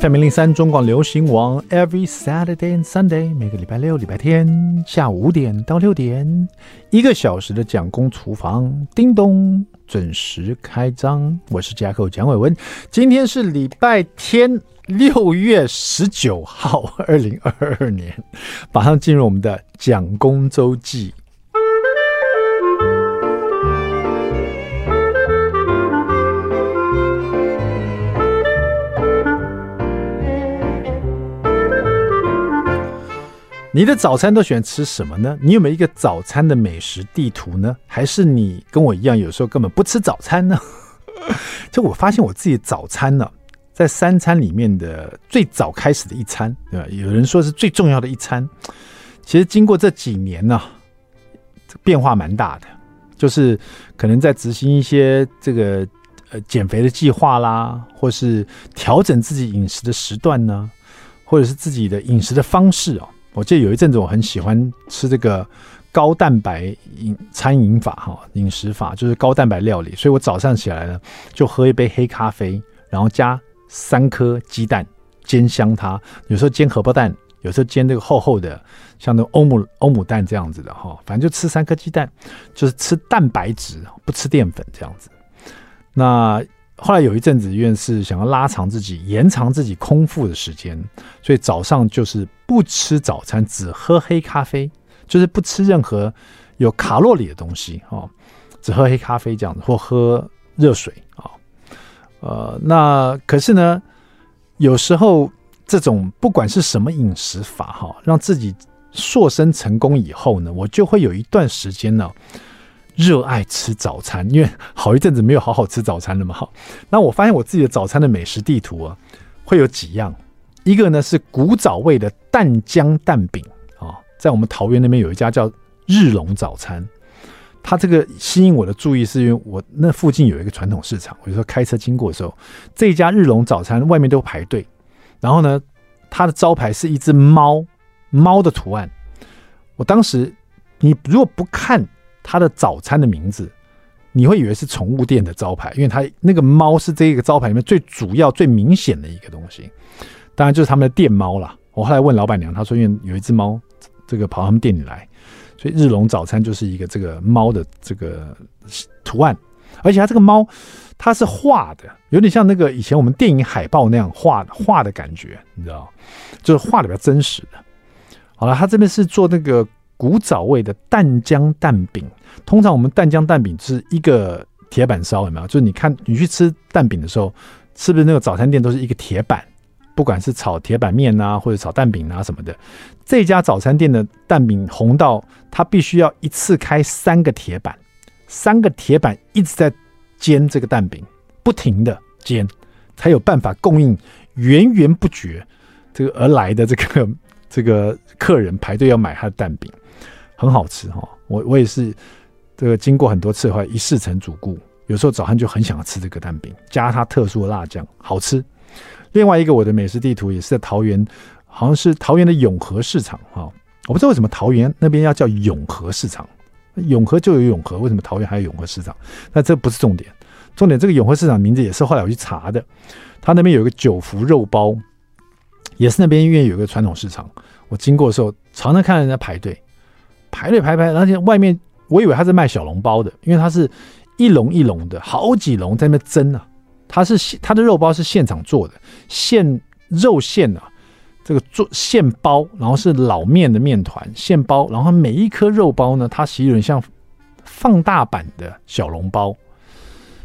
FM 零三中广流行网，Every Saturday and Sunday，每个礼拜六、礼拜天下午五点到六点，一个小时的蒋公厨房，叮咚，准时开张。我是夹克蒋伟文，今天是礼拜天，六月十九号，二零二二年，马上进入我们的蒋公周记。你的早餐都喜欢吃什么呢？你有没有一个早餐的美食地图呢？还是你跟我一样，有时候根本不吃早餐呢？就我发现我自己早餐呢，在三餐里面的最早开始的一餐，对吧？有人说是最重要的一餐。其实经过这几年呢，变化蛮大的，就是可能在执行一些这个呃减肥的计划啦，或是调整自己饮食的时段呢，或者是自己的饮食的方式哦。我记得有一阵子我很喜欢吃这个高蛋白饮餐饮法哈，饮食法就是高蛋白料理，所以我早上起来呢就喝一杯黑咖啡，然后加三颗鸡蛋煎香它，有时候煎荷包蛋，有时候煎这个厚厚的像那欧姆欧姆蛋这样子的哈，反正就吃三颗鸡蛋，就是吃蛋白质，不吃淀粉这样子。那后来有一阵子，因为是想要拉长自己、延长自己空腹的时间，所以早上就是不吃早餐，只喝黑咖啡，就是不吃任何有卡路里的东西啊，只喝黑咖啡这样子，或喝热水啊。呃，那可是呢，有时候这种不管是什么饮食法哈，让自己瘦身成功以后呢，我就会有一段时间呢。热爱吃早餐，因为好一阵子没有好好吃早餐了嘛。哈，那我发现我自己的早餐的美食地图啊，会有几样。一个呢是古早味的蛋浆蛋饼啊，在我们桃园那边有一家叫日隆早餐。它这个吸引我的注意，是因为我那附近有一个传统市场，我就说开车经过的时候，这家日隆早餐外面都排队。然后呢，它的招牌是一只猫，猫的图案。我当时你如果不看。它的早餐的名字，你会以为是宠物店的招牌，因为它那个猫是这个招牌里面最主要、最明显的一个东西。当然就是他们的店猫啦。我后来问老板娘，她说因为有一只猫，这个跑他们店里来，所以日隆早餐就是一个这个猫的这个图案，而且它这个猫它是画的，有点像那个以前我们电影海报那样画画的感觉，你知道，就是画的比较真实的。好了，他这边是做那个。古早味的蛋浆蛋饼，通常我们蛋浆蛋饼是一个铁板烧，有没有？就是你看你去吃蛋饼的时候，是不是那个早餐店都是一个铁板？不管是炒铁板面啊，或者炒蛋饼啊什么的，这家早餐店的蛋饼红到它必须要一次开三个铁板，三个铁板一直在煎这个蛋饼，不停的煎，才有办法供应源源不绝这个而来的这个这个客人排队要买他的蛋饼。很好吃哈，我我也是这个经过很多次的话，一试成主顾，有时候早上就很想要吃这个蛋饼，加它特殊的辣酱，好吃。另外一个我的美食地图也是在桃园，好像是桃园的永和市场哈，我不知道为什么桃园那边要叫永和市场，永和就有永和，为什么桃园还有永和市场？那这不是重点，重点这个永和市场名字也是后来我去查的，他那边有个九福肉包，也是那边因为有个传统市场，我经过的时候常常看人家排队。排队排排，而且外面我以为他是卖小笼包的，因为他是一笼一笼的，好几笼在那蒸啊。他是他的肉包是现场做的，现肉馅啊，这个做现包，然后是老面的面团现包，然后每一颗肉包呢，它其实有点像放大版的小笼包，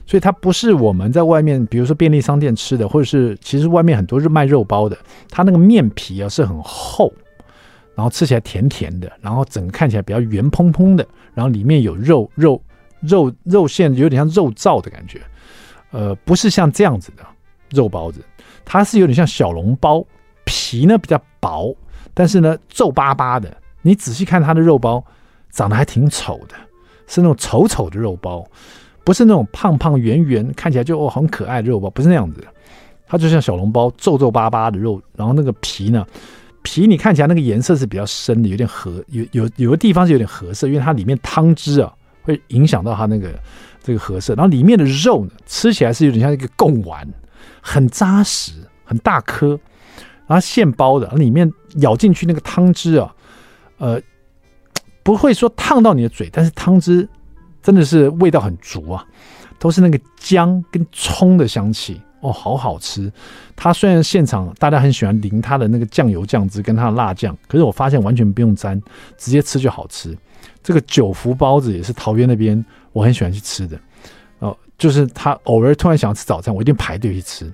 所以它不是我们在外面，比如说便利商店吃的，或者是其实外面很多是卖肉包的，它那个面皮啊是很厚。然后吃起来甜甜的，然后整个看起来比较圆蓬蓬的，然后里面有肉肉肉肉馅，有点像肉燥的感觉，呃，不是像这样子的肉包子，它是有点像小笼包，皮呢比较薄，但是呢皱巴巴的。你仔细看它的肉包，长得还挺丑的，是那种丑丑的肉包，不是那种胖胖圆圆看起来就哦很可爱的肉包，不是那样子的，它就像小笼包皱皱巴巴的肉，然后那个皮呢。皮你看起来那个颜色是比较深的，有点褐，有有有的地方是有点褐色，因为它里面汤汁啊会影响到它那个这个褐色。然后里面的肉呢，吃起来是有点像一个贡丸，很扎实，很大颗，然后现包的，里面咬进去那个汤汁啊，呃，不会说烫到你的嘴，但是汤汁真的是味道很足啊，都是那个姜跟葱的香气。哦，好好吃！它虽然现场大家很喜欢淋它的那个酱油酱汁跟它的辣酱，可是我发现完全不用沾，直接吃就好吃。这个九福包子也是桃园那边我很喜欢去吃的哦，就是他偶尔突然想要吃早餐，我一定排队去吃。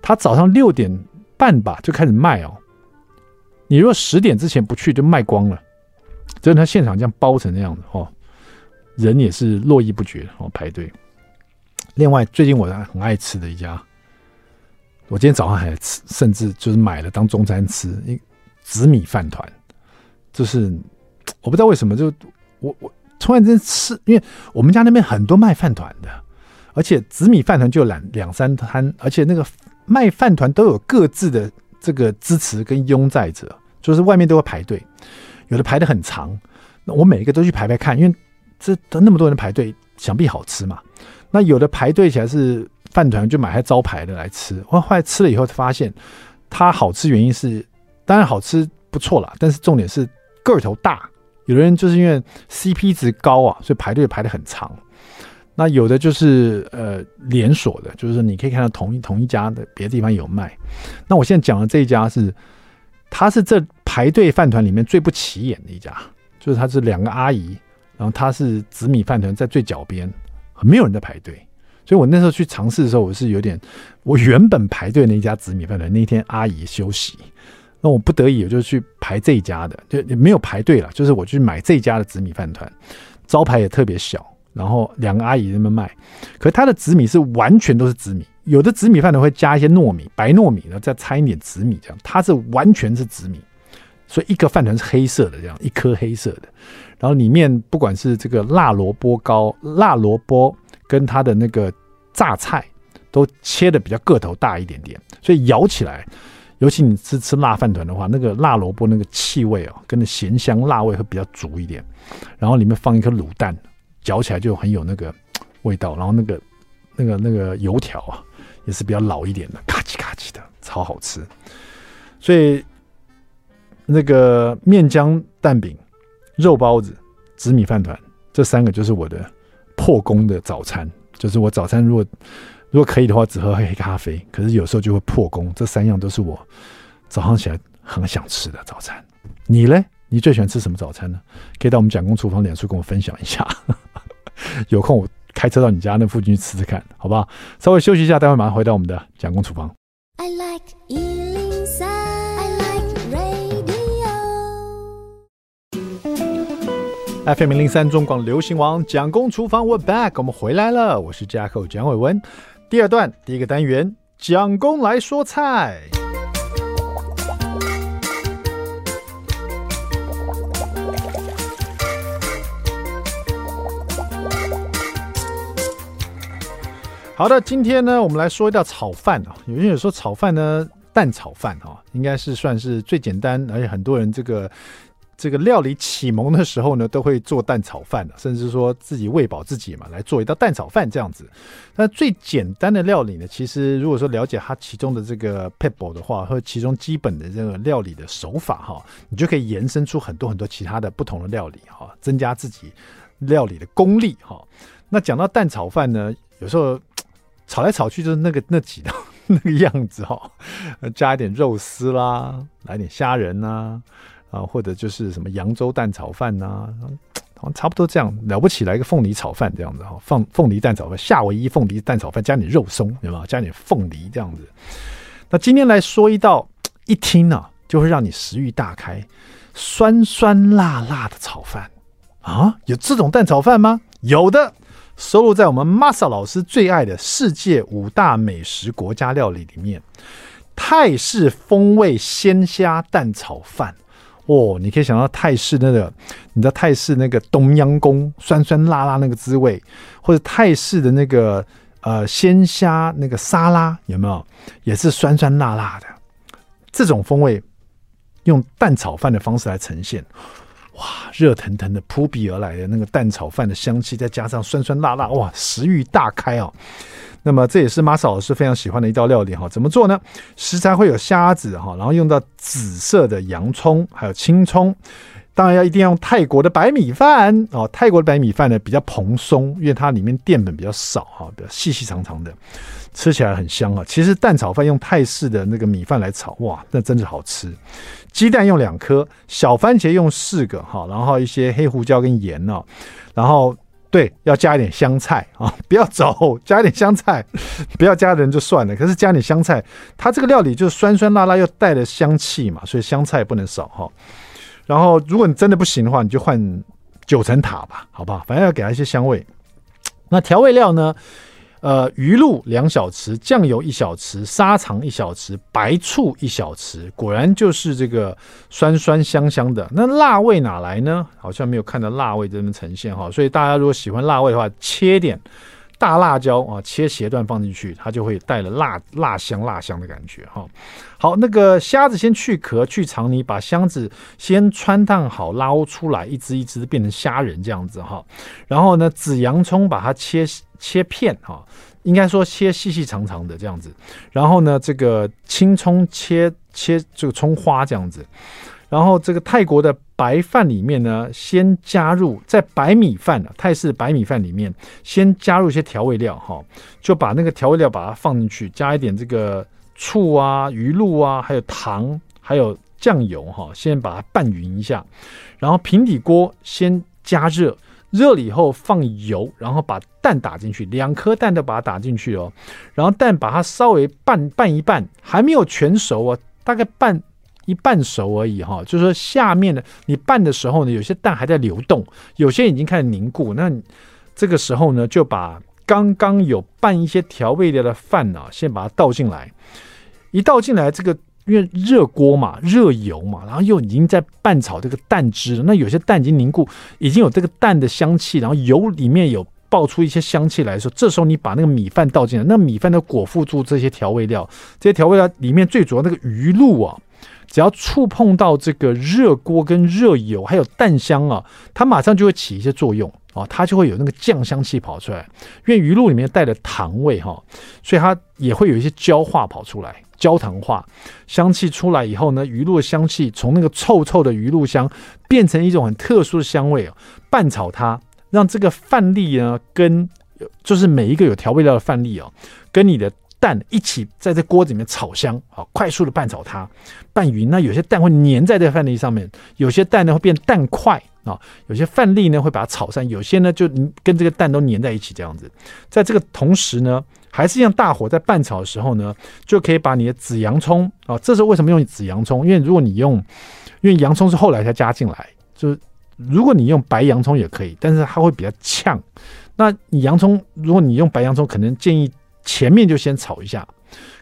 他早上六点半吧就开始卖哦，你如果十点之前不去就卖光了，就是他现场这样包成那样的哦，人也是络绎不绝哦排队。另外，最近我很爱吃的一家。我今天早上还吃，甚至就是买了当中餐吃。一紫米饭团，就是我不知道为什么，就我我突然间吃，因为我们家那边很多卖饭团的，而且紫米饭团就两两三摊，而且那个卖饭团都有各自的这个支持跟拥戴者，就是外面都会排队，有的排的很长。那我每一个都去排排看，因为这都那么多人排队，想必好吃嘛。那有的排队起来是。饭团就买他招牌的来吃，我后来吃了以后发现，它好吃原因是，当然好吃不错啦，但是重点是个头大。有的人就是因为 CP 值高啊，所以排队排得很长。那有的就是呃连锁的，就是你可以看到同一同一家的别的地方有卖。那我现在讲的这一家是，它是这排队饭团里面最不起眼的一家，就是它是两个阿姨，然后它是紫米饭团在最脚边，没有人在排队。所以我那时候去尝试的时候，我是有点，我原本排队那家紫米饭团，那天阿姨休息，那我不得已我就去排这家的，就也没有排队了，就是我去买这家的紫米饭团，招牌也特别小，然后两个阿姨那边卖，可是它的紫米是完全都是紫米，有的紫米饭团会加一些糯米，白糯米，然后再掺一点紫米这样，它是完全是紫米，所以一个饭团是黑色的这样，一颗黑色的，然后里面不管是这个辣萝卜糕、辣萝卜。跟它的那个榨菜都切的比较个头大一点点，所以咬起来，尤其你吃吃辣饭团的话，那个辣萝卜那个气味哦，跟那咸香辣味会比较足一点。然后里面放一颗卤蛋，嚼起来就很有那个味道。然后那个那个那个油条啊，也是比较老一点的，咔叽咔叽的，超好吃。所以那个面浆蛋饼、肉包子、紫米饭团，这三个就是我的。破功的早餐，就是我早餐如果如果可以的话，只喝黑咖啡。可是有时候就会破功。这三样都是我早上起来很想吃的早餐。你呢？你最喜欢吃什么早餐呢？可以到我们蒋公厨房脸书跟我分享一下。有空我开车到你家那附近去吃吃看，好不好？稍微休息一下，待会马上回到我们的蒋公厨房。I like FM 零零三中广流行王蒋公厨房，We're back，我们回来了。我是 Jacko 蒋伟文。第二段第一个单元，蒋公来说菜。好的，今天呢，我们来说一道炒饭啊。有些人说炒饭呢，蛋炒饭哈，应该是算是最简单，而且很多人这个。这个料理启蒙的时候呢，都会做蛋炒饭，甚至说自己喂饱自己嘛，来做一道蛋炒饭这样子。那最简单的料理呢，其实如果说了解它其中的这个撇步的话，或其中基本的这个料理的手法哈，你就可以延伸出很多很多其他的不同的料理哈，增加自己料理的功力哈。那讲到蛋炒饭呢，有时候炒来炒去就是那个那几道 那个样子哈，加一点肉丝啦，来点虾仁呐。啊或者就是什么扬州蛋炒饭呐、啊，差不多这样了不起，来一个凤梨炒饭这样子哈，放凤梨蛋炒饭，夏威夷凤梨蛋炒饭，加点肉松，有没有？加点凤梨这样子。那今天来说一道，一听呢、啊、就会让你食欲大开，酸酸辣辣的炒饭啊，有这种蛋炒饭吗？有的，收录在我们 Masa 老师最爱的世界五大美食国家料理里面，泰式风味鲜虾蛋炒饭。哦，你可以想到泰式那个，你知道泰式那个冬阴功酸酸辣辣那个滋味，或者泰式的那个呃鲜虾那个沙拉有没有？也是酸酸辣辣的，这种风味用蛋炒饭的方式来呈现，哇，热腾腾的扑鼻而来的那个蛋炒饭的香气，再加上酸酸辣辣，哇，食欲大开哦。那么这也是 Masa 老师非常喜欢的一道料理哈。怎么做呢？食材会有虾子哈，然后用到紫色的洋葱，还有青葱。当然要一定要用泰国的白米饭哦。泰国的白米饭呢比较蓬松，因为它里面淀粉比较少哈，比较细细长长的，吃起来很香啊。其实蛋炒饭用泰式的那个米饭来炒，哇，那真的好吃。鸡蛋用两颗，小番茄用四个哈，然后一些黑胡椒跟盐哦，然后。对，要加一点香菜啊，不要走，加一点香菜，不要加人就算了。可是加点香菜，它这个料理就酸酸辣辣又带了香气嘛，所以香菜不能少哈。然后，如果你真的不行的话，你就换九层塔吧，好不好？反正要给它一些香味。那调味料呢？呃，鱼露两小匙，酱油一小匙，砂糖一小匙，白醋一小匙，果然就是这个酸酸香香的。那辣味哪来呢？好像没有看到辣味这边呈现哈。所以大家如果喜欢辣味的话，切点大辣椒啊，切斜段放进去，它就会带了辣辣香辣香的感觉哈。好，那个虾子先去壳去肠泥，把虾子先汆烫好捞出来，一只一只变成虾仁这样子哈。然后呢，紫洋葱把它切。切片哈，应该说切细细长长的这样子，然后呢，这个青葱切切这个葱花这样子，然后这个泰国的白饭里面呢，先加入在白米饭啊，泰式白米饭里面先加入一些调味料哈，就把那个调味料把它放进去，加一点这个醋啊、鱼露啊，还有糖，还有酱油哈，先把它拌匀一下，然后平底锅先加热。热了以后放油，然后把蛋打进去，两颗蛋都把它打进去哦。然后蛋把它稍微拌拌一拌，还没有全熟啊，大概拌一半熟而已哈。就是说下面的你拌的时候呢，有些蛋还在流动，有些已经开始凝固。那这个时候呢，就把刚刚有拌一些调味料的饭呢，先把它倒进来，一倒进来这个。因为热锅嘛，热油嘛，然后又已经在拌炒这个蛋汁了。那有些蛋已经凝固，已经有这个蛋的香气，然后油里面有爆出一些香气来的时候，这时候你把那个米饭倒进来，那米饭都裹附住这些调味料。这些调味料里面最主要那个鱼露啊，只要触碰到这个热锅跟热油，还有蛋香啊，它马上就会起一些作用啊，它就会有那个酱香气跑出来。因为鱼露里面带了糖味哈，所以它也会有一些焦化跑出来。焦糖化，香气出来以后呢，鱼露的香气从那个臭臭的鱼露香变成一种很特殊的香味哦。拌炒它，让这个饭粒呢跟就是每一个有调味料的饭粒哦，跟你的蛋一起在这锅子里面炒香，好，快速的拌炒它，拌匀。那有些蛋会粘在这个饭粒上面，有些蛋呢会变蛋块啊，有些饭粒呢会把它炒散，有些呢就跟这个蛋都粘在一起这样子。在这个同时呢。还是一样，大火在拌炒的时候呢，就可以把你的紫洋葱啊，这是为什么用紫洋葱？因为如果你用，因为洋葱是后来才加进来，就是如果你用白洋葱也可以，但是它会比较呛。那你洋葱，如果你用白洋葱，可能建议前面就先炒一下。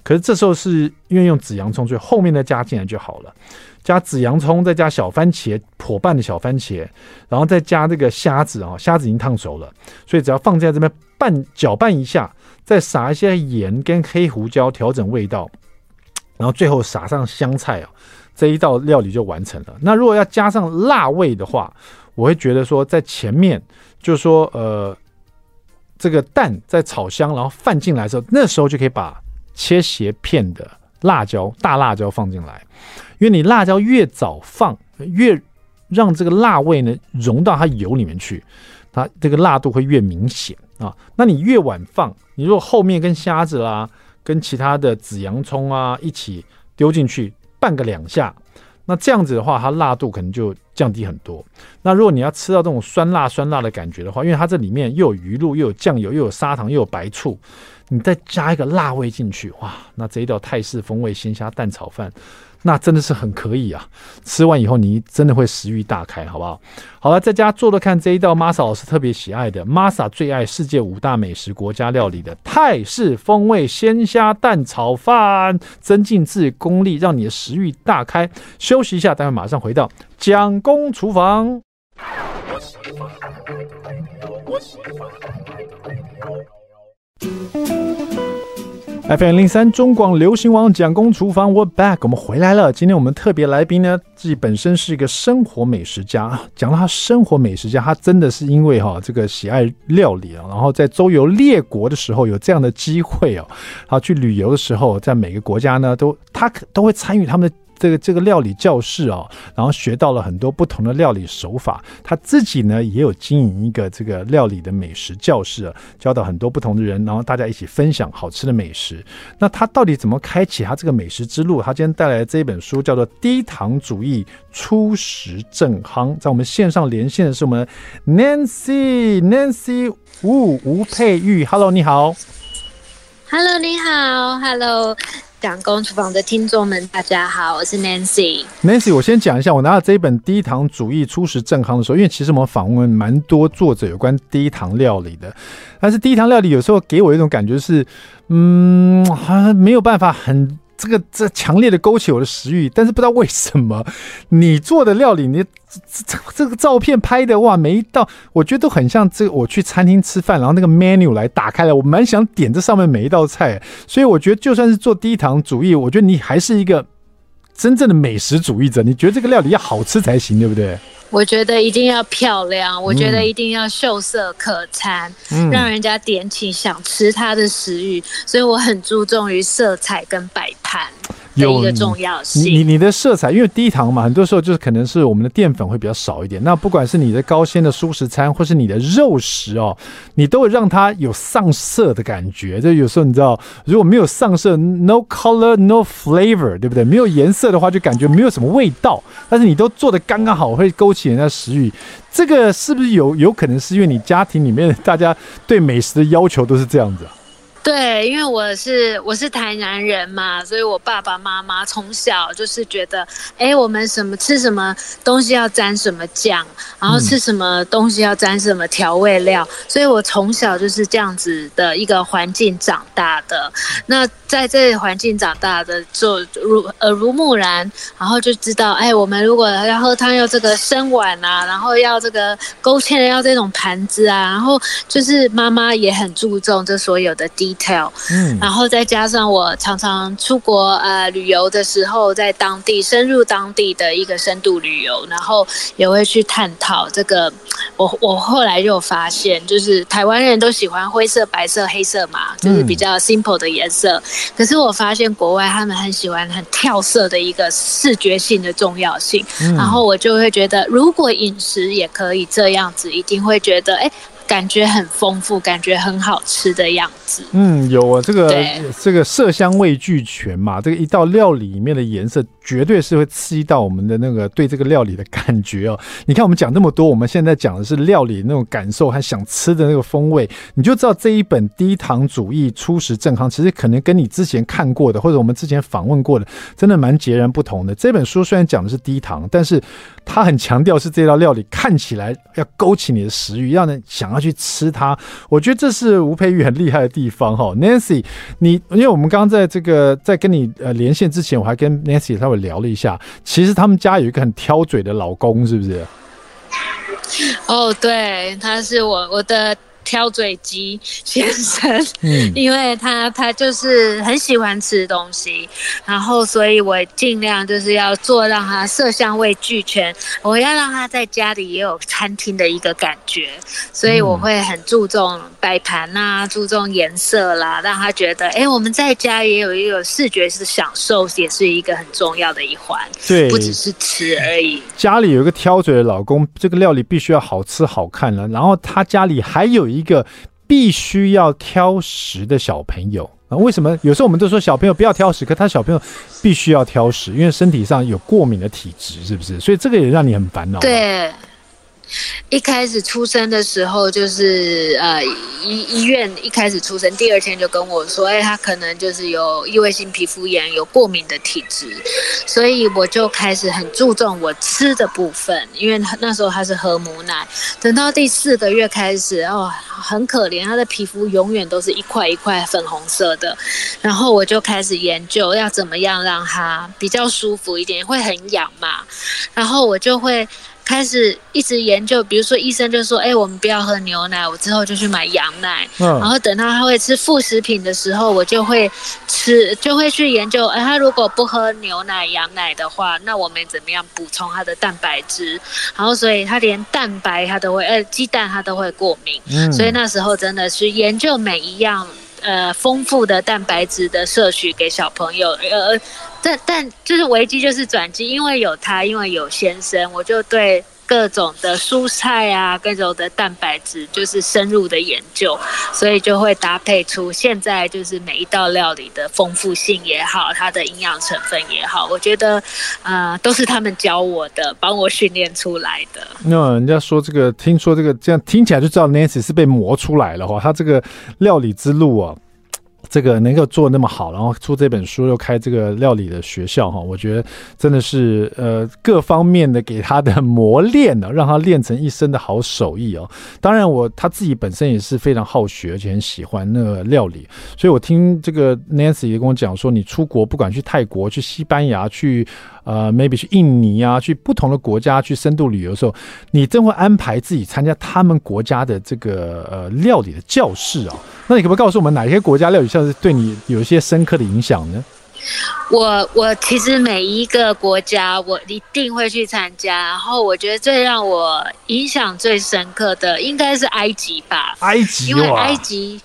可是这时候是因为用紫洋葱，所以后面再加进来就好了。加紫洋葱，再加小番茄，破半的小番茄，然后再加这个虾子啊，虾子已经烫熟了，所以只要放在这边拌搅拌一下。再撒一些盐跟黑胡椒调整味道，然后最后撒上香菜啊，这一道料理就完成了。那如果要加上辣味的话，我会觉得说在前面就是说呃，这个蛋在炒香，然后饭进来的时候，那时候就可以把切斜片的辣椒大辣椒放进来，因为你辣椒越早放，越让这个辣味呢融到它油里面去，它这个辣度会越明显。啊，那你越晚放，你如果后面跟虾子啦、跟其他的紫洋葱啊一起丢进去拌个两下，那这样子的话，它辣度可能就降低很多。那如果你要吃到这种酸辣酸辣的感觉的话，因为它这里面又有鱼露，又有酱油，又有砂糖，又有白醋，你再加一个辣味进去，哇，那这一道泰式风味鲜虾蛋炒饭。那真的是很可以啊！吃完以后你真的会食欲大开，好不好？好了，在家做做看这一道 Masa 老师特别喜爱的 Masa 最爱世界五大美食国家料理的泰式风味鲜虾蛋炒饭，增进自己功力，让你的食欲大开。休息一下，待会马上回到蒋公厨房。FM 零三中广流行网蒋公厨房我 back，我们回来了。今天我们特别来宾呢，自己本身是一个生活美食家。讲到他生活美食家，他真的是因为哈这个喜爱料理啊，然后在周游列国的时候有这样的机会哦，他去旅游的时候，在每个国家呢都他可都会参与他们的。这个这个料理教室哦，然后学到了很多不同的料理手法。他自己呢也有经营一个这个料理的美食教室，啊教导很多不同的人，然后大家一起分享好吃的美食。那他到底怎么开启他这个美食之路？他今天带来的这一本书叫做《低糖主义初食正康》。在我们线上连线的是我们 Nancy Nancy Wu 吴佩玉。Hello，你好。Hello，你好。Hello。讲公厨房的听众们，大家好，我是 Nancy。Nancy，我先讲一下，我拿到这一本《低糖主义初食正康》的时候，因为其实我们访问蛮多作者有关低糖料理的，但是低糖料理有时候给我一种感觉是，嗯，好像没有办法很。这个这强烈的勾起我的食欲，但是不知道为什么你做的料理，你这这这个照片拍的哇，每一道我觉得都很像这个我去餐厅吃饭，然后那个 menu 来打开了，我蛮想点这上面每一道菜，所以我觉得就算是做低糖主义，我觉得你还是一个真正的美食主义者，你觉得这个料理要好吃才行，对不对？我觉得一定要漂亮，我觉得一定要秀色可餐，嗯、让人家点起想吃它的食欲，所以我很注重于色彩跟摆盘。有一个重要性，你你的色彩，因为低糖嘛，很多时候就是可能是我们的淀粉会比较少一点。那不管是你的高纤的蔬食餐，或是你的肉食哦，你都会让它有上色的感觉。就有时候你知道，如果没有上色，no color no flavor，对不对？没有颜色的话，就感觉没有什么味道。但是你都做的刚刚好，会勾起人家食欲。这个是不是有有可能是因为你家庭里面大家对美食的要求都是这样子啊？对，因为我是我是台南人嘛，所以我爸爸妈妈从小就是觉得，哎，我们什么吃什么东西要沾什么酱，然后吃什么东西要沾什么调味料，嗯、所以我从小就是这样子的一个环境长大的。那在这个环境长大的，就如耳濡目染，然后就知道，哎，我们如果要喝汤要这个深碗啊，然后要这个勾芡要这种盘子啊，然后就是妈妈也很注重这所有的低。嗯，然后再加上我常常出国呃旅游的时候，在当地深入当地的一个深度旅游，然后也会去探讨这个。我我后来就发现，就是台湾人都喜欢灰色、白色、黑色嘛，就是比较 simple 的颜色。可是我发现国外他们很喜欢很跳色的一个视觉性的重要性。然后我就会觉得，如果饮食也可以这样子，一定会觉得哎。感觉很丰富，感觉很好吃的样子。嗯，有啊，这个这个色香味俱全嘛，这个一道料理里面的颜色绝对是会刺激到我们的那个对这个料理的感觉哦。你看我们讲这么多，我们现在讲的是料理那种感受，和想吃的那个风味，你就知道这一本低糖主义初食正康，其实可能跟你之前看过的或者我们之前访问过的，真的蛮截然不同的。这本书虽然讲的是低糖，但是它很强调是这道料理看起来要勾起你的食欲，让人想。要去吃它，我觉得这是吴佩玉很厉害的地方哈。Nancy，你因为我们刚刚在这个在跟你呃连线之前，我还跟 Nancy 稍微聊了一下，其实他们家有一个很挑嘴的老公，是不是？哦，对，他是我我的。挑嘴鸡先生，嗯，因为他他就是很喜欢吃东西，然后所以我尽量就是要做让他色香味俱全，我要让他在家里也有餐厅的一个感觉，所以我会很注重摆盘呐，注重颜色啦，让他觉得，哎，我们在家也有一个视觉是享受，也是一个很重要的一环，对，不只是吃而已。家里有一个挑嘴的老公，这个料理必须要好吃好看了，然后他家里还有一一个必须要挑食的小朋友啊？为什么有时候我们都说小朋友不要挑食，可他小朋友必须要挑食，因为身体上有过敏的体质，是不是？所以这个也让你很烦恼。对。一开始出生的时候，就是呃医医院一开始出生，第二天就跟我说，哎，他可能就是有异位性皮肤炎，有过敏的体质，所以我就开始很注重我吃的部分，因为那时候他是喝母奶，等到第四个月开始，哦，很可怜，他的皮肤永远都是一块一块粉红色的，然后我就开始研究要怎么样让他比较舒服一点，会很痒嘛，然后我就会。开始一直研究，比如说医生就说，哎、欸，我们不要喝牛奶，我之后就去买羊奶。嗯，然后等到他会吃副食品的时候，我就会吃，就会去研究，哎、欸，他如果不喝牛奶、羊奶的话，那我们怎么样补充他的蛋白质？然后所以他连蛋白他都会，呃，鸡蛋他都会过敏。嗯，所以那时候真的是研究每一样。呃，丰富的蛋白质的摄取给小朋友，呃，但但就是危机就是转机，因为有他，因为有先生，我就对。各种的蔬菜啊，各种的蛋白质，就是深入的研究，所以就会搭配出现在就是每一道料理的丰富性也好，它的营养成分也好，我觉得，呃，都是他们教我的，帮我训练出来的。那人家说这个，听说这个这样听起来就知道 Nancy 是被磨出来了哈，他这个料理之路啊。这个能够做那么好，然后出这本书又开这个料理的学校哈，我觉得真的是呃各方面的给他的磨练呢，让他练成一身的好手艺哦。当然我他自己本身也是非常好学，而且很喜欢那个料理，所以我听这个 Nancy 也跟我讲说，你出国不管去泰国、去西班牙、去。呃，maybe 去印尼啊，去不同的国家去深度旅游的时候，你真会安排自己参加他们国家的这个呃料理的教室哦。那你可不可以告诉我们哪些国家料理教室对你有一些深刻的影响呢？我我其实每一个国家我一定会去参加，然后我觉得最让我影响最深刻的应该是埃及吧。埃及，因为埃及。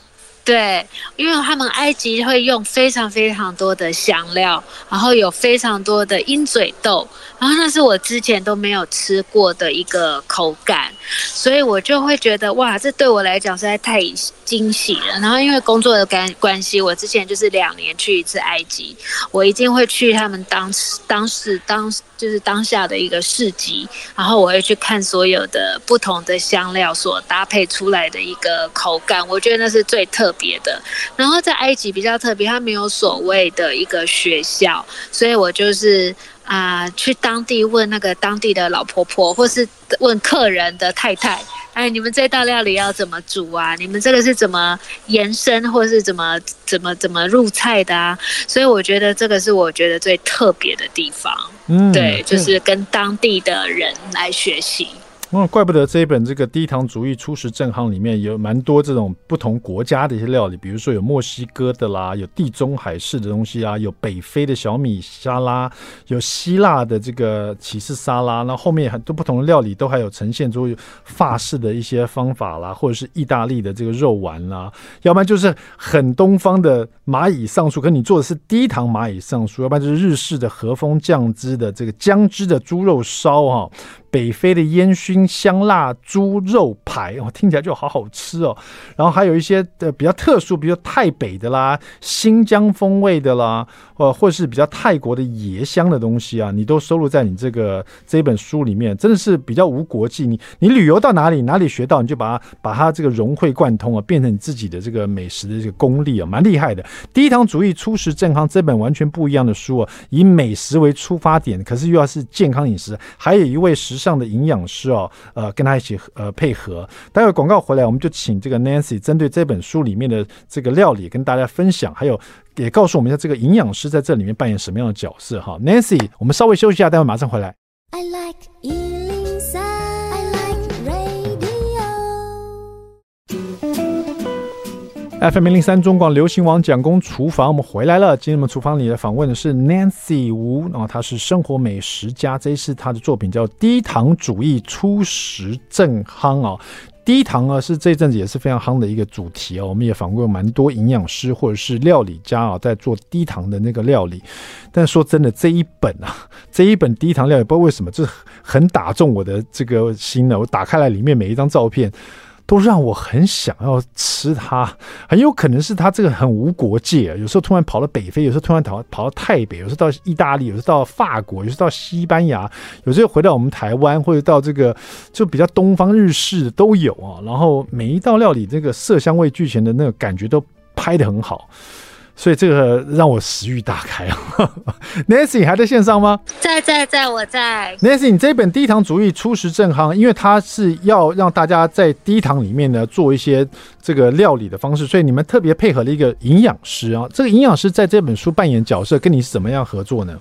对，因为他们埃及会用非常非常多的香料，然后有非常多的鹰嘴豆，然后那是我之前都没有吃过的一个口感，所以我就会觉得哇，这对我来讲实在太惊喜了。然后因为工作的关关系，我之前就是两年去一次埃及，我一定会去他们当时当时当就是当下的一个市集，然后我会去看所有的不同的香料所搭配出来的一个口感，我觉得那是最特别。的，然后在埃及比较特别，它没有所谓的一个学校，所以我就是啊、呃，去当地问那个当地的老婆婆，或是问客人的太太，哎，你们这道料理要怎么煮啊？你们这个是怎么延伸，或是怎么怎么怎么入菜的啊？所以我觉得这个是我觉得最特别的地方，嗯，对，就是跟当地的人来学习。哦，怪不得这一本这个低糖主义初食正行里面有蛮多这种不同国家的一些料理，比如说有墨西哥的啦，有地中海式的东西啊，有北非的小米沙拉，有希腊的这个起司沙拉，那后，面很多不同的料理都还有呈现出法式的一些方法啦，或者是意大利的这个肉丸啦，要不然就是很东方的蚂蚁上树，可你做的是低糖蚂蚁上树，要不然就是日式的和风酱汁的这个姜汁的猪肉烧哈。北非的烟熏香辣猪肉排哦，听起来就好好吃哦。然后还有一些的比较特殊，比如泰北的啦、新疆风味的啦，呃，或者是比较泰国的椰香的东西啊，你都收录在你这个这本书里面，真的是比较无国际。你你旅游到哪里，哪里学到，你就把它把它这个融会贯通啊，变成你自己的这个美食的这个功力啊，蛮厉害的。低糖主义初食健康这本完全不一样的书啊，以美食为出发点，可是又要是健康饮食，还有一位食。上的营养师哦，呃，跟他一起呃配合。待会广告回来，我们就请这个 Nancy 针对这本书里面的这个料理跟大家分享，还有也告诉我们一下这个营养师在这里面扮演什么样的角色哈。Nancy，我们稍微休息一下，待会马上回来。I like FM 零零三中广流行网蒋公厨房，我们回来了。今天我们厨房里的访问的是 Nancy Wu，然后她是生活美食家，这一次她的作品叫《低糖主义初食正夯》啊。低糖啊，是这阵子也是非常夯的一个主题哦。我们也访问过蛮多营养师或者是料理家啊，在做低糖的那个料理。但说真的，这一本啊，这一本低糖料理，不知道为什么，就很打中我的这个心呢。我打开来，里面每一张照片。都让我很想要吃它，很有可能是它这个很无国界。有时候突然跑到北非，有时候突然跑跑到泰北，有时候到意大利，有时候到法国，有时候到西班牙，有时候回到我们台湾，或者到这个就比较东方日式都有啊。然后每一道料理，这个色香味俱全的那个感觉都拍得很好。所以这个让我食欲大开啊！Nancy 还在线上吗？在在在，我在。Nancy，你这本低糖主义初食正康，因为它是要让大家在低糖里面呢做一些这个料理的方式，所以你们特别配合了一个营养师啊。这个营养师在这本书扮演角色，跟你是怎么样合作呢？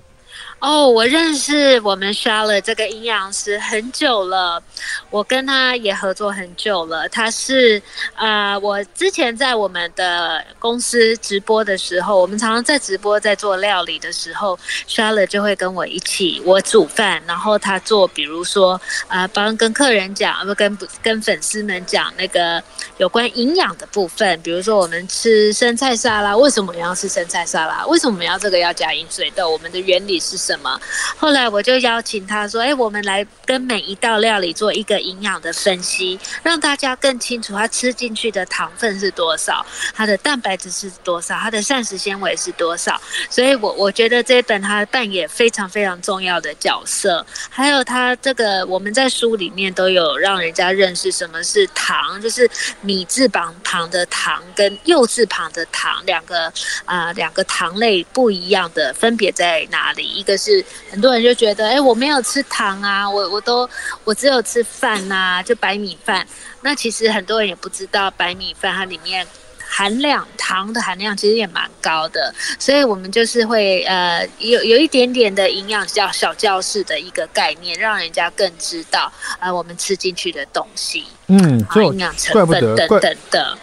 哦，我认识我们 Charlotte 这个营养师很久了，我跟他也合作很久了。他是呃，我之前在我们的公司直播的时候，我们常常在直播在做料理的时候，Charlotte 就会跟我一起，我煮饭，然后他做，比如说呃，帮跟客人讲，不跟跟粉丝们讲那个有关营养的部分，比如说我们吃生菜沙拉，为什么要吃生菜沙拉？为什么我们要这个要加饮水豆？我们的原理是什么？后来我就邀请他说：“哎，我们来跟每一道料理做一个营养的分析，让大家更清楚他吃进去的糖分是多少，它的蛋白质是多少，它的膳食纤维是多少。所以我我觉得这一本它扮演非常非常重要的角色。还有它这个我们在书里面都有让人家认识什么是糖，就是米字旁旁的糖跟柚字旁的糖两个啊、两个糖类不一样的分别在哪里？一个是。很多人就觉得，哎、我没有吃糖啊，我我都我只有吃饭呐、就白米饭。那其实很多人也不知道，白米饭它里面含量糖的含量其实也蛮高的。所以我们就是会呃有有一点点的营养教小教室的一个概念，让人家更知道呃我们吃进去的东西。嗯，就怪不得怪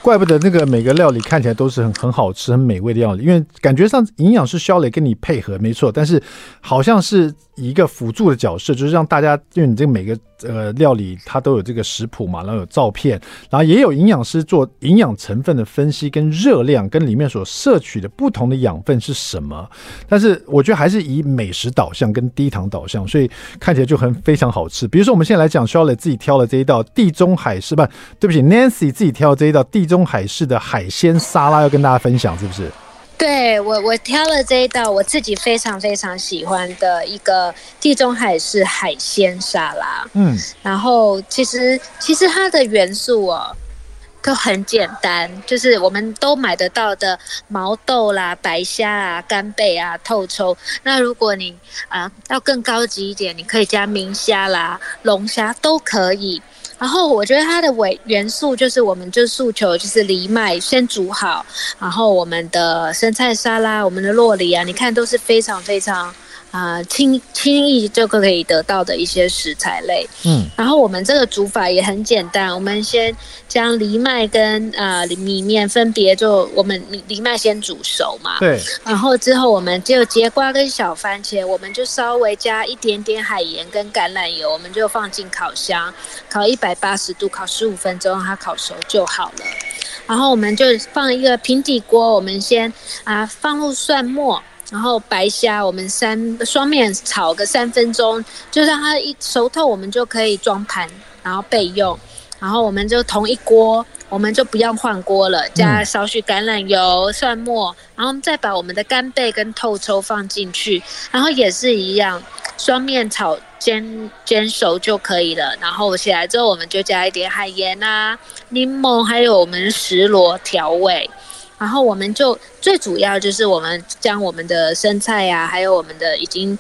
怪不得那个每个料理看起来都是很很好吃、很美味的料理，因为感觉上营养师肖磊跟你配合没错，但是好像是以一个辅助的角色，就是让大家，因为你这个每个呃料理它都有这个食谱嘛，然后有照片，然后也有营养师做营养成分的分析跟热量，跟里面所摄取的不同的养分是什么。但是我觉得还是以美食导向跟低糖导向，所以看起来就很非常好吃。比如说我们现在来讲，肖磊自己挑了这一道地中海。是吧？对不起，Nancy 自己挑这一道地中海式的海鲜沙拉，要跟大家分享，是不是？对，我，我挑了这一道我自己非常非常喜欢的一个地中海式海鲜沙拉。嗯，然后其实其实它的元素哦都很简单，就是我们都买得到的毛豆啦、白虾啊、干贝啊、透抽。那如果你啊、呃、要更高级一点，你可以加明虾啦、龙虾都可以。然后我觉得它的尾元素就是，我们就诉求就是藜麦先煮好，然后我们的生菜沙拉、我们的洛梨啊，你看都是非常非常。啊，轻轻易就可以得到的一些食材类。嗯，然后我们这个煮法也很简单，我们先将藜麦跟呃米面分别就我们藜麦先煮熟嘛。对。然后之后我们就节瓜跟小番茄，我们就稍微加一点点海盐跟橄榄油，我们就放进烤箱，烤一百八十度，烤十五分钟，让它烤熟就好了。然后我们就放一个平底锅，我们先啊放入蒜末。然后白虾，我们三双面炒个三分钟，就让它一熟透，我们就可以装盘，然后备用。然后我们就同一锅，我们就不要换锅了，加少许橄榄油、蒜末，然后再把我们的干贝跟透抽放进去，然后也是一样，双面炒煎煎熟就可以了。然后起来之后，我们就加一点海盐啊、柠檬，还有我们石螺调味。然后我们就最主要就是我们将我们的生菜呀、啊，还有我们的已经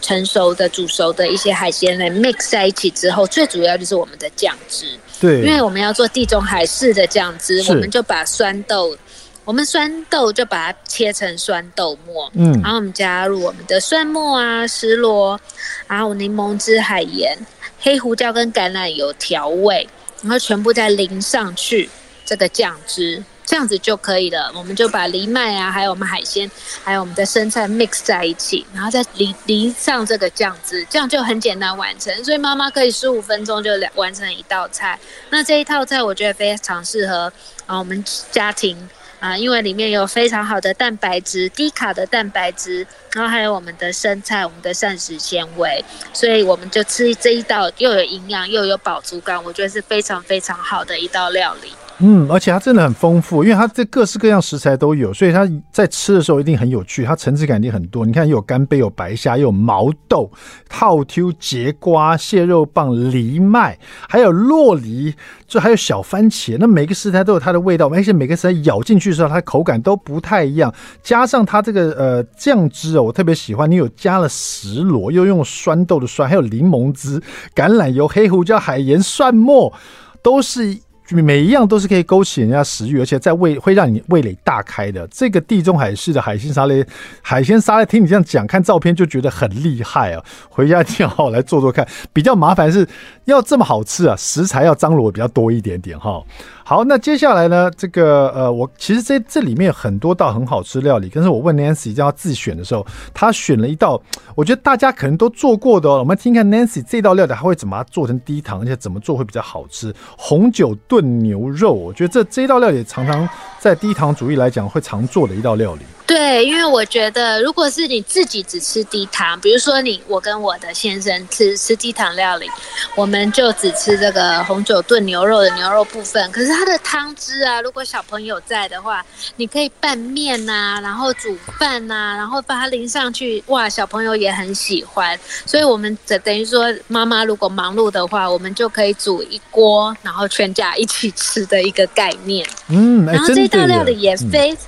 成熟的煮熟的一些海鲜来 mix 在一起之后，最主要就是我们的酱汁。对，因为我们要做地中海式的酱汁，我们就把酸豆，我们酸豆就把它切成酸豆末，嗯，然后我们加入我们的蒜末啊、石螺，然后柠檬汁、海盐、黑胡椒跟橄榄油调味，然后全部再淋上去这个酱汁。这样子就可以了，我们就把藜麦啊，还有我们海鲜，还有我们的生菜 mix 在一起，然后再淋淋上这个酱汁，这样就很简单完成。所以妈妈可以十五分钟就完成一道菜。那这一套菜我觉得非常适合啊我们家庭啊，因为里面有非常好的蛋白质，低卡的蛋白质，然后还有我们的生菜，我们的膳食纤维，所以我们就吃这一道又有营养又有饱足感，我觉得是非常非常好的一道料理。嗯，而且它真的很丰富，因为它这各式各样食材都有，所以它在吃的时候一定很有趣。它层次感一定很多。你看，有干贝，有白虾，有毛豆、套 Q、节瓜、蟹肉棒、藜麦，还有洛梨，就还有小番茄。那每个食材都有它的味道，而且每个食材咬进去的时候，它的口感都不太一样。加上它这个呃酱汁哦，我特别喜欢。你有加了石螺，又用酸豆的酸，还有柠檬汁、橄榄油、黑胡椒、海盐、蒜末，都是。每一样都是可以勾起人家食欲，而且在味会让你味蕾大开的。这个地中海式的海鲜沙拉，海鲜沙拉，听你这样讲，看照片就觉得很厉害啊！回家一定要好好来做做看。比较麻烦是要这么好吃啊，食材要张罗比较多一点点哈。好，那接下来呢？这个呃，我其实这这里面有很多道很好吃料理，但是我问 Nancy 叫他自选的时候，他选了一道，我觉得大家可能都做过的哦。我们听看 Nancy 这道料理，他会怎么做成低糖，而且怎么做会比较好吃？红酒炖牛肉，我觉得这这道料理常常在低糖主义来讲会常做的一道料理。对，因为我觉得，如果是你自己只吃低糖，比如说你我跟我的先生吃吃低糖料理，我们就只吃这个红酒炖牛肉的牛肉部分。可是它的汤汁啊，如果小朋友在的话，你可以拌面呐、啊，然后煮饭呐、啊，然后把它淋上去，哇，小朋友也很喜欢。所以我们等等于说，妈妈如果忙碌的话，我们就可以煮一锅，然后全家一起吃的一个概念。嗯，然后这道料理也非。嗯。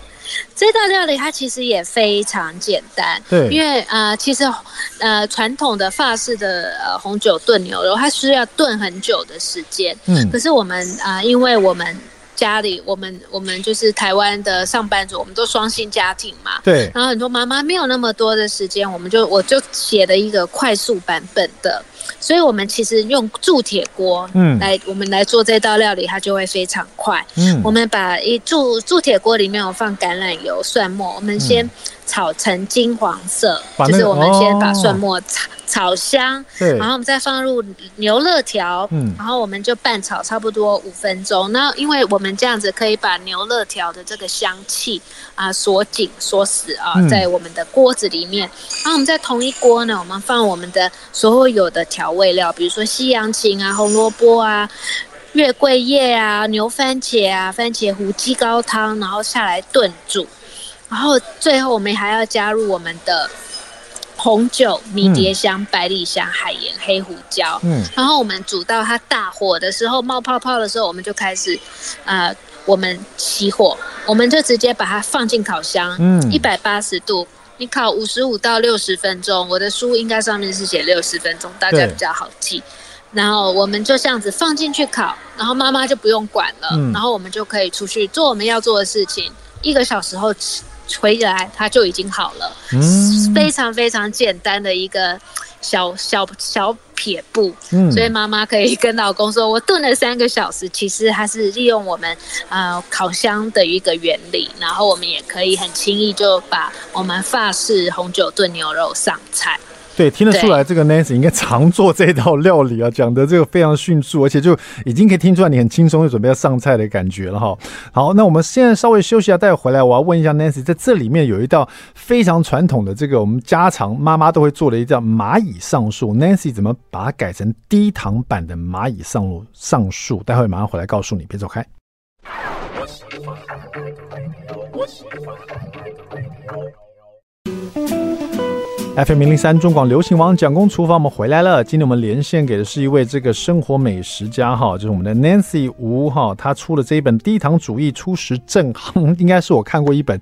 这道料理它其实也非常简单，对，因为呃，其实呃，传统的法式的呃红酒炖牛肉，它需要炖很久的时间，嗯，可是我们啊、呃，因为我们家里我们我们就是台湾的上班族，我们都双薪家庭嘛，对，然后很多妈妈没有那么多的时间，我们就我就写了一个快速版本的。所以，我们其实用铸铁锅，嗯，来我们来做这道料理，它就会非常快。嗯，我们把一铸铸铁锅里面有放橄榄油、蒜末，我们先炒成金黄色，就是我们先把蒜末炒。炒香，对，然后我们再放入牛肋条，嗯，然后我们就拌炒差不多五分钟。那因为我们这样子可以把牛肋条的这个香气啊锁紧锁死啊，在我们的锅子里面。然后我们在同一锅呢，我们放我们的所有的调味料，比如说西洋芹啊、红萝卜啊、月桂叶啊、牛番茄啊、番茄糊鸡高汤，然后下来炖煮。然后最后我们还要加入我们的。红酒、迷迭香、百里香、海盐、黑胡椒，嗯，然后我们煮到它大火的时候，冒泡泡的时候，我们就开始，呃，我们起火，我们就直接把它放进烤箱，嗯，一百八十度，你烤五十五到六十分钟。我的书应该上面是写六十分钟，大家比较好记。然后我们就这样子放进去烤，然后妈妈就不用管了，嗯，然后我们就可以出去做我们要做的事情。一个小时后吃。回来它就已经好了，嗯，非常非常简单的一个小小小撇步，嗯，所以妈妈可以跟老公说，我炖了三个小时，其实它是利用我们呃烤箱的一个原理，然后我们也可以很轻易就把我们法式红酒炖牛肉上菜。对，听得出来，这个 Nancy 应该常做这道料理啊，讲的这个非常迅速，而且就已经可以听出来你很轻松就准备要上菜的感觉了哈。好，那我们现在稍微休息一下，待会回来我要问一下 Nancy，在这里面有一道非常传统的这个我们家常妈妈都会做的一道蚂蚁上树，Nancy 怎么把它改成低糖版的蚂蚁上路上树？待会马上回来告诉你，别走开。FM 零零三中广流行王蒋公厨房，我们回来了。今天我们连线给的是一位这个生活美食家哈，就是我们的 Nancy 吴哈，他出了这一本《低糖主义初食正行》，应该是我看过一本。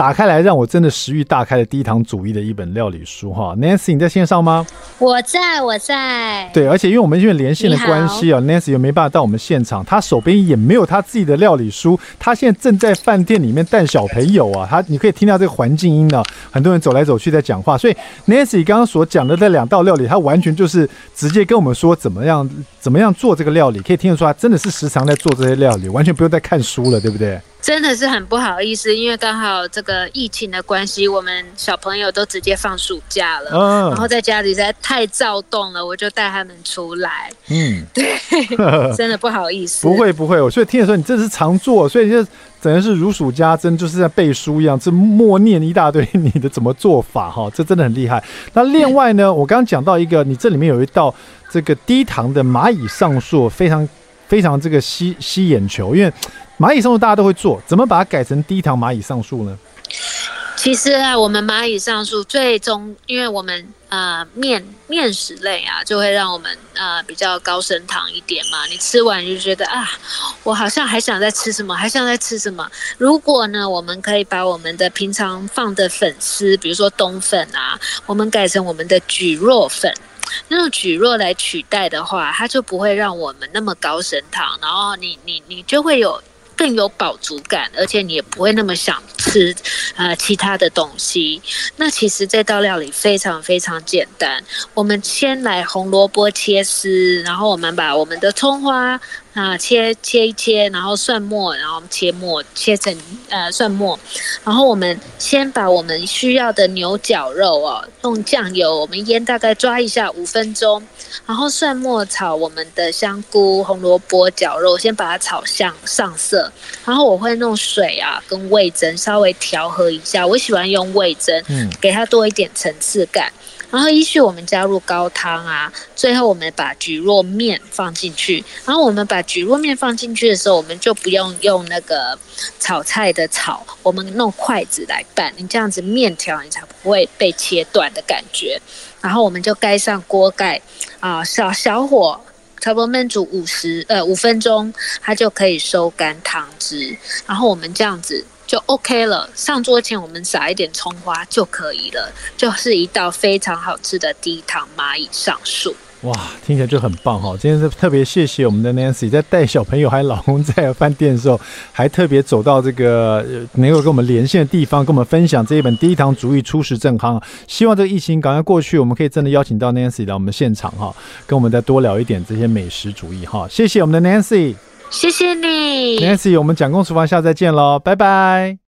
打开来让我真的食欲大开的低糖主义的一本料理书哈，Nancy 你在线上吗？我在，我在。对，而且因为我们因为连线的关系啊，Nancy 又没办法到我们现场，他手边也没有他自己的料理书，他现在正在饭店里面带小朋友啊，他你可以听到这个环境音呢，很多人走来走去在讲话，所以 Nancy 刚刚所讲的这两道料理，他完全就是直接跟我们说怎么样怎么样做这个料理，可以听得出来真的是时常在做这些料理，完全不用再看书了，对不对？真的是很不好意思，因为刚好这个疫情的关系，我们小朋友都直接放暑假了，嗯，然后在家里实在太躁动了，我就带他们出来。嗯，对，真的不好意思。不会不会，我所以听的时候你这是常做，所以就整个是如数家珍，就是在背书一样，这默念一大堆你的怎么做法哈，这真的很厉害。那另外呢，我刚刚讲到一个，你这里面有一道这个低糖的蚂蚁上树，非常非常这个吸吸眼球，因为。蚂蚁上树大家都会做，怎么把它改成低糖蚂蚁上树呢？其实啊，我们蚂蚁上树最终，因为我们呃面面食类啊，就会让我们呃比较高升糖一点嘛。你吃完就觉得啊，我好像还想再吃什么，还想再吃什么。如果呢，我们可以把我们的平常放的粉丝，比如说冬粉啊，我们改成我们的蒟蒻粉。那种蒟蒻来取代的话，它就不会让我们那么高升糖，然后你你你就会有。更有饱足感，而且你也不会那么想吃呃其他的东西。那其实这道料理非常非常简单。我们先来红萝卜切丝，然后我们把我们的葱花。啊，切切一切，然后蒜末，然后切末，切成呃蒜末，然后我们先把我们需要的牛绞肉哦，用酱油我们腌大概抓一下五分钟，然后蒜末炒我们的香菇、红萝卜、绞肉，先把它炒香上色，然后我会弄水啊跟味增稍微调和一下，我喜欢用味增，嗯，给它多一点层次感。然后依序我们加入高汤啊，最后我们把蒟蒻面放进去。然后我们把蒟蒻面放进去的时候，我们就不用用那个炒菜的炒，我们弄筷子来拌。你这样子面条你才不会被切断的感觉。然后我们就盖上锅盖啊，小小火差不多焖煮五十呃五分钟，它就可以收干汤汁。然后我们这样子。就 OK 了。上桌前我们撒一点葱花就可以了，就是一道非常好吃的低糖蚂蚁上树。哇，听起来就很棒哈！今天是特别谢谢我们的 Nancy，在带小朋友还有老公在饭店的时候，还特别走到这个能够跟我们连线的地方，跟我们分享这一本《低糖主义初食正康》。希望这个疫情赶快过去，我们可以真的邀请到 Nancy 来我们现场哈，跟我们再多聊一点这些美食主义哈。谢谢我们的 Nancy。谢谢你，Nancy，我们蒋公厨房下次再见喽，拜拜。